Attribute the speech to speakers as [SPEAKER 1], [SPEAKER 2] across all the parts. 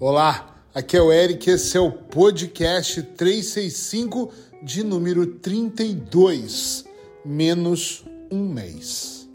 [SPEAKER 1] Olá, aqui é o Eric, esse é o podcast 365 de número 32, menos um mês.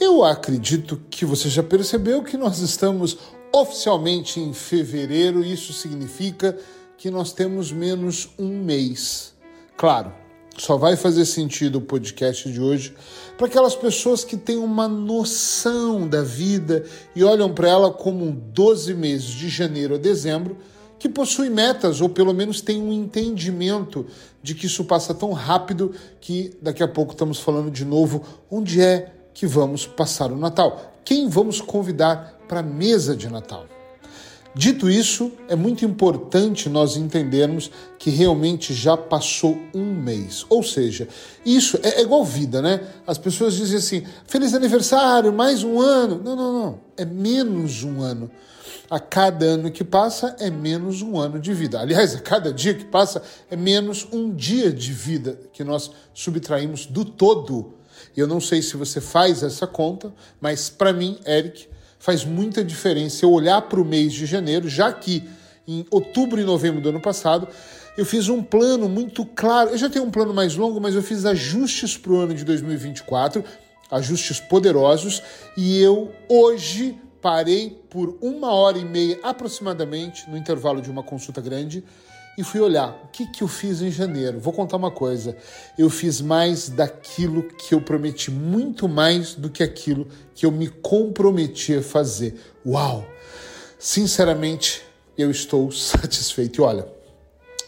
[SPEAKER 1] Eu acredito que você já percebeu que nós estamos oficialmente em fevereiro, isso significa que nós temos menos um mês. Claro, só vai fazer sentido o podcast de hoje para aquelas pessoas que têm uma noção da vida e olham para ela como 12 meses de janeiro a dezembro, que possuem metas ou pelo menos têm um entendimento de que isso passa tão rápido que daqui a pouco estamos falando de novo onde é que vamos passar o Natal, quem vamos convidar para a mesa de Natal. Dito isso, é muito importante nós entendermos que realmente já passou um mês. Ou seja, isso é, é igual vida, né? As pessoas dizem assim: feliz aniversário, mais um ano. Não, não, não. É menos um ano. A cada ano que passa é menos um ano de vida. Aliás, a cada dia que passa é menos um dia de vida que nós subtraímos do todo. Eu não sei se você faz essa conta, mas para mim, Eric, faz muita diferença eu olhar para o mês de janeiro, já que em outubro e novembro do ano passado eu fiz um plano muito claro. Eu já tenho um plano mais longo, mas eu fiz ajustes para o ano de 2024, ajustes poderosos, e eu hoje parei por uma hora e meia aproximadamente, no intervalo de uma consulta grande, e fui olhar o que, que eu fiz em janeiro. Vou contar uma coisa: eu fiz mais daquilo que eu prometi, muito mais do que aquilo que eu me comprometi a fazer. Uau! Sinceramente, eu estou satisfeito. E olha,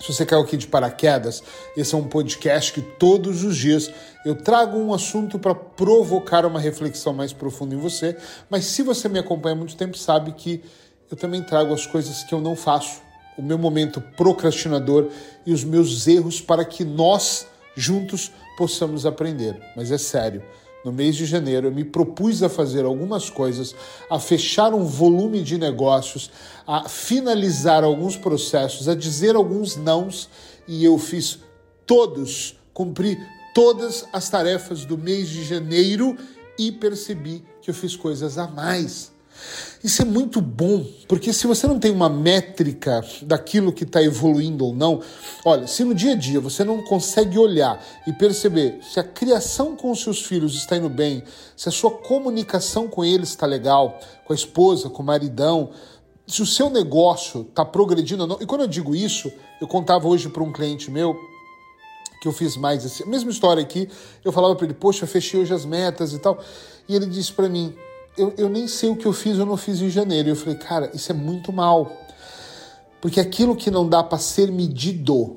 [SPEAKER 1] se você caiu aqui de paraquedas, esse é um podcast que todos os dias eu trago um assunto para provocar uma reflexão mais profunda em você. Mas se você me acompanha há muito tempo, sabe que eu também trago as coisas que eu não faço o meu momento procrastinador e os meus erros para que nós juntos possamos aprender. Mas é sério, no mês de janeiro eu me propus a fazer algumas coisas, a fechar um volume de negócios, a finalizar alguns processos, a dizer alguns nãos e eu fiz todos, cumpri todas as tarefas do mês de janeiro e percebi que eu fiz coisas a mais isso é muito bom, porque se você não tem uma métrica daquilo que está evoluindo ou não, olha, se no dia a dia você não consegue olhar e perceber se a criação com os seus filhos está indo bem, se a sua comunicação com eles está legal, com a esposa, com o maridão, se o seu negócio está progredindo ou não. E quando eu digo isso, eu contava hoje para um cliente meu que eu fiz mais assim, a mesma história aqui, eu falava para ele, poxa, fechei hoje as metas e tal, e ele disse para mim, eu, eu nem sei o que eu fiz ou não fiz em janeiro. Eu falei, cara, isso é muito mal. Porque aquilo que não dá para ser medido,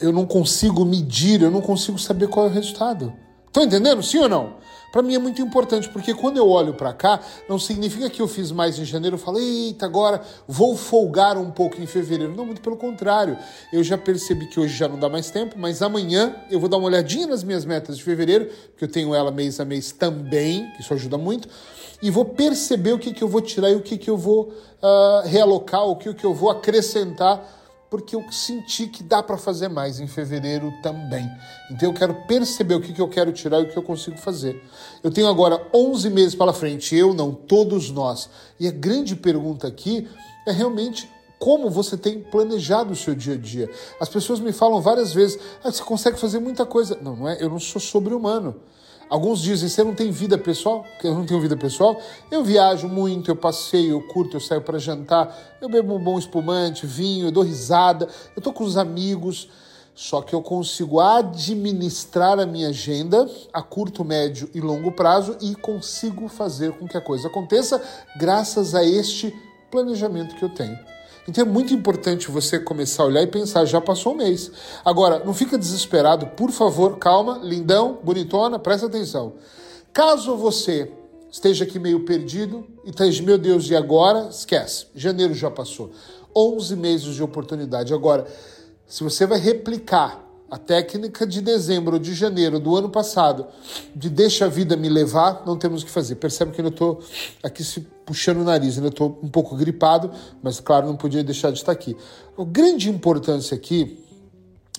[SPEAKER 1] eu não consigo medir, eu não consigo saber qual é o resultado. Estão entendendo? Sim ou não? Para mim é muito importante, porque quando eu olho para cá, não significa que eu fiz mais em janeiro, eu falo, eita, agora vou folgar um pouco em fevereiro. Não, muito pelo contrário. Eu já percebi que hoje já não dá mais tempo, mas amanhã eu vou dar uma olhadinha nas minhas metas de fevereiro, porque eu tenho ela mês a mês também, isso ajuda muito e vou perceber o que, que eu vou tirar e o que, que eu vou uh, realocar, o que, que eu vou acrescentar, porque eu senti que dá para fazer mais em fevereiro também. Então eu quero perceber o que, que eu quero tirar e o que eu consigo fazer. Eu tenho agora 11 meses pela frente, eu não, todos nós. E a grande pergunta aqui é realmente como você tem planejado o seu dia a dia. As pessoas me falam várias vezes: ah, você consegue fazer muita coisa. Não, não é, eu não sou sobre-humano. Alguns dizem, você não tem vida pessoal? Que eu não tenho vida pessoal? Eu viajo muito, eu passeio, eu curto, eu saio para jantar, eu bebo um bom espumante, vinho, eu dou risada, eu tô com os amigos. Só que eu consigo administrar a minha agenda a curto, médio e longo prazo e consigo fazer com que a coisa aconteça graças a este planejamento que eu tenho. Então é muito importante você começar a olhar e pensar, já passou um mês. Agora, não fica desesperado, por favor, calma, lindão, bonitona, presta atenção. Caso você esteja aqui meio perdido e esteja, meu Deus, e agora? Esquece, janeiro já passou. 11 meses de oportunidade. Agora, se você vai replicar a técnica de dezembro ou de janeiro do ano passado, de deixa a vida me levar, não temos o que fazer. Percebe que eu estou aqui se puxando o nariz, ainda estou um pouco gripado, mas claro, não podia deixar de estar aqui. A grande importância aqui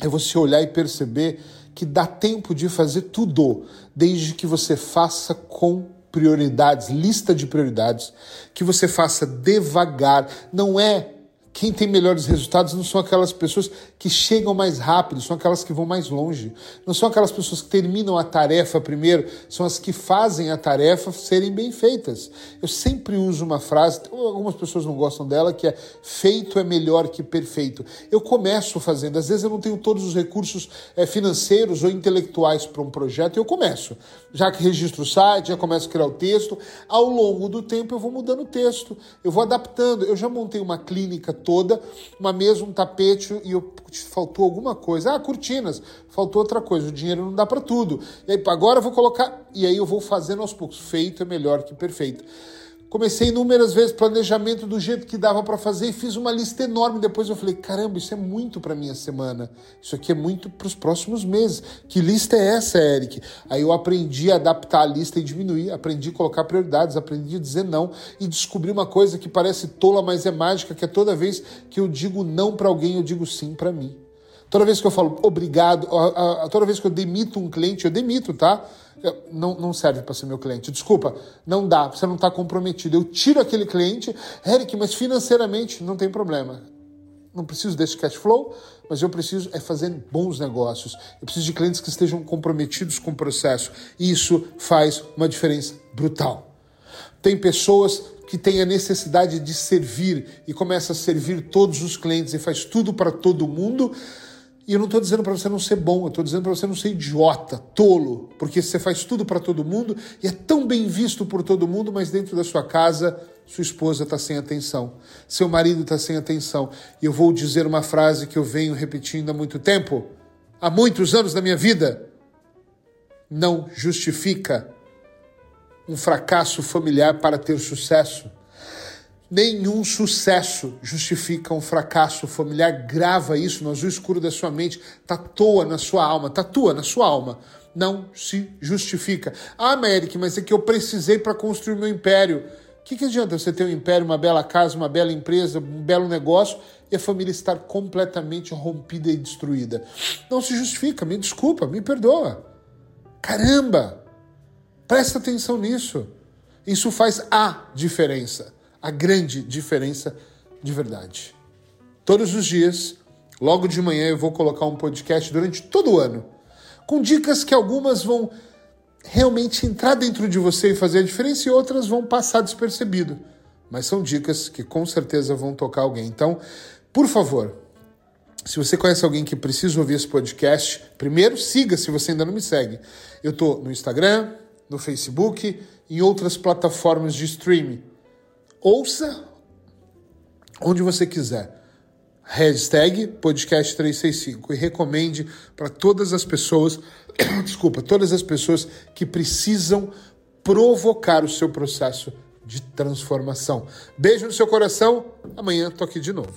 [SPEAKER 1] é você olhar e perceber que dá tempo de fazer tudo, desde que você faça com prioridades, lista de prioridades, que você faça devagar. Não é quem tem melhores resultados não são aquelas pessoas que chegam mais rápido, são aquelas que vão mais longe. Não são aquelas pessoas que terminam a tarefa primeiro, são as que fazem a tarefa serem bem feitas. Eu sempre uso uma frase, algumas pessoas não gostam dela, que é feito é melhor que perfeito. Eu começo fazendo, às vezes eu não tenho todos os recursos é, financeiros ou intelectuais para um projeto, eu começo. Já que registro o site, já começo a criar o texto, ao longo do tempo eu vou mudando o texto, eu vou adaptando. Eu já montei uma clínica toda, uma mesa, um tapete e eu, faltou alguma coisa. Ah, cortinas, faltou outra coisa. O dinheiro não dá para tudo. E aí, agora eu vou colocar. E aí eu vou fazendo aos poucos. Feito é melhor que perfeito. Comecei inúmeras vezes planejamento do jeito que dava para fazer e fiz uma lista enorme. Depois eu falei: caramba, isso é muito para minha semana. Isso aqui é muito para os próximos meses. Que lista é essa, Eric? Aí eu aprendi a adaptar a lista e diminuir, aprendi a colocar prioridades, aprendi a dizer não e descobri uma coisa que parece tola, mas é mágica, que é toda vez que eu digo não para alguém, eu digo sim para mim. Toda vez que eu falo obrigado, toda vez que eu demito um cliente, eu demito, tá? Não, não serve para ser meu cliente. Desculpa, não dá, você não está comprometido. Eu tiro aquele cliente, Eric, mas financeiramente não tem problema. Não preciso desse cash flow, mas eu preciso é fazer bons negócios. Eu preciso de clientes que estejam comprometidos com o processo. Isso faz uma diferença brutal. Tem pessoas que têm a necessidade de servir e começa a servir todos os clientes e faz tudo para todo mundo e eu não estou dizendo para você não ser bom, eu estou dizendo para você não ser idiota, tolo, porque você faz tudo para todo mundo e é tão bem visto por todo mundo, mas dentro da sua casa sua esposa está sem atenção, seu marido está sem atenção. E eu vou dizer uma frase que eu venho repetindo há muito tempo, há muitos anos da minha vida. Não justifica um fracasso familiar para ter sucesso. Nenhum sucesso justifica um fracasso familiar. Grava isso no azul escuro da sua mente, tatua na sua alma, tatua na sua alma. Não se justifica. Ah, Eric, mas é que eu precisei para construir meu império. O que, que adianta você ter um império, uma bela casa, uma bela empresa, um belo negócio e a família estar completamente rompida e destruída? Não se justifica, me desculpa, me perdoa. Caramba! Presta atenção nisso. Isso faz a diferença a grande diferença de verdade. Todos os dias, logo de manhã, eu vou colocar um podcast durante todo o ano, com dicas que algumas vão realmente entrar dentro de você e fazer a diferença e outras vão passar despercebido. Mas são dicas que com certeza vão tocar alguém. Então, por favor, se você conhece alguém que precisa ouvir esse podcast, primeiro siga se você ainda não me segue. Eu estou no Instagram, no Facebook, em outras plataformas de streaming. Ouça onde você quiser. Hashtag podcast365 e recomende para todas as pessoas, desculpa, todas as pessoas que precisam provocar o seu processo de transformação. Beijo no seu coração. Amanhã tô aqui de novo.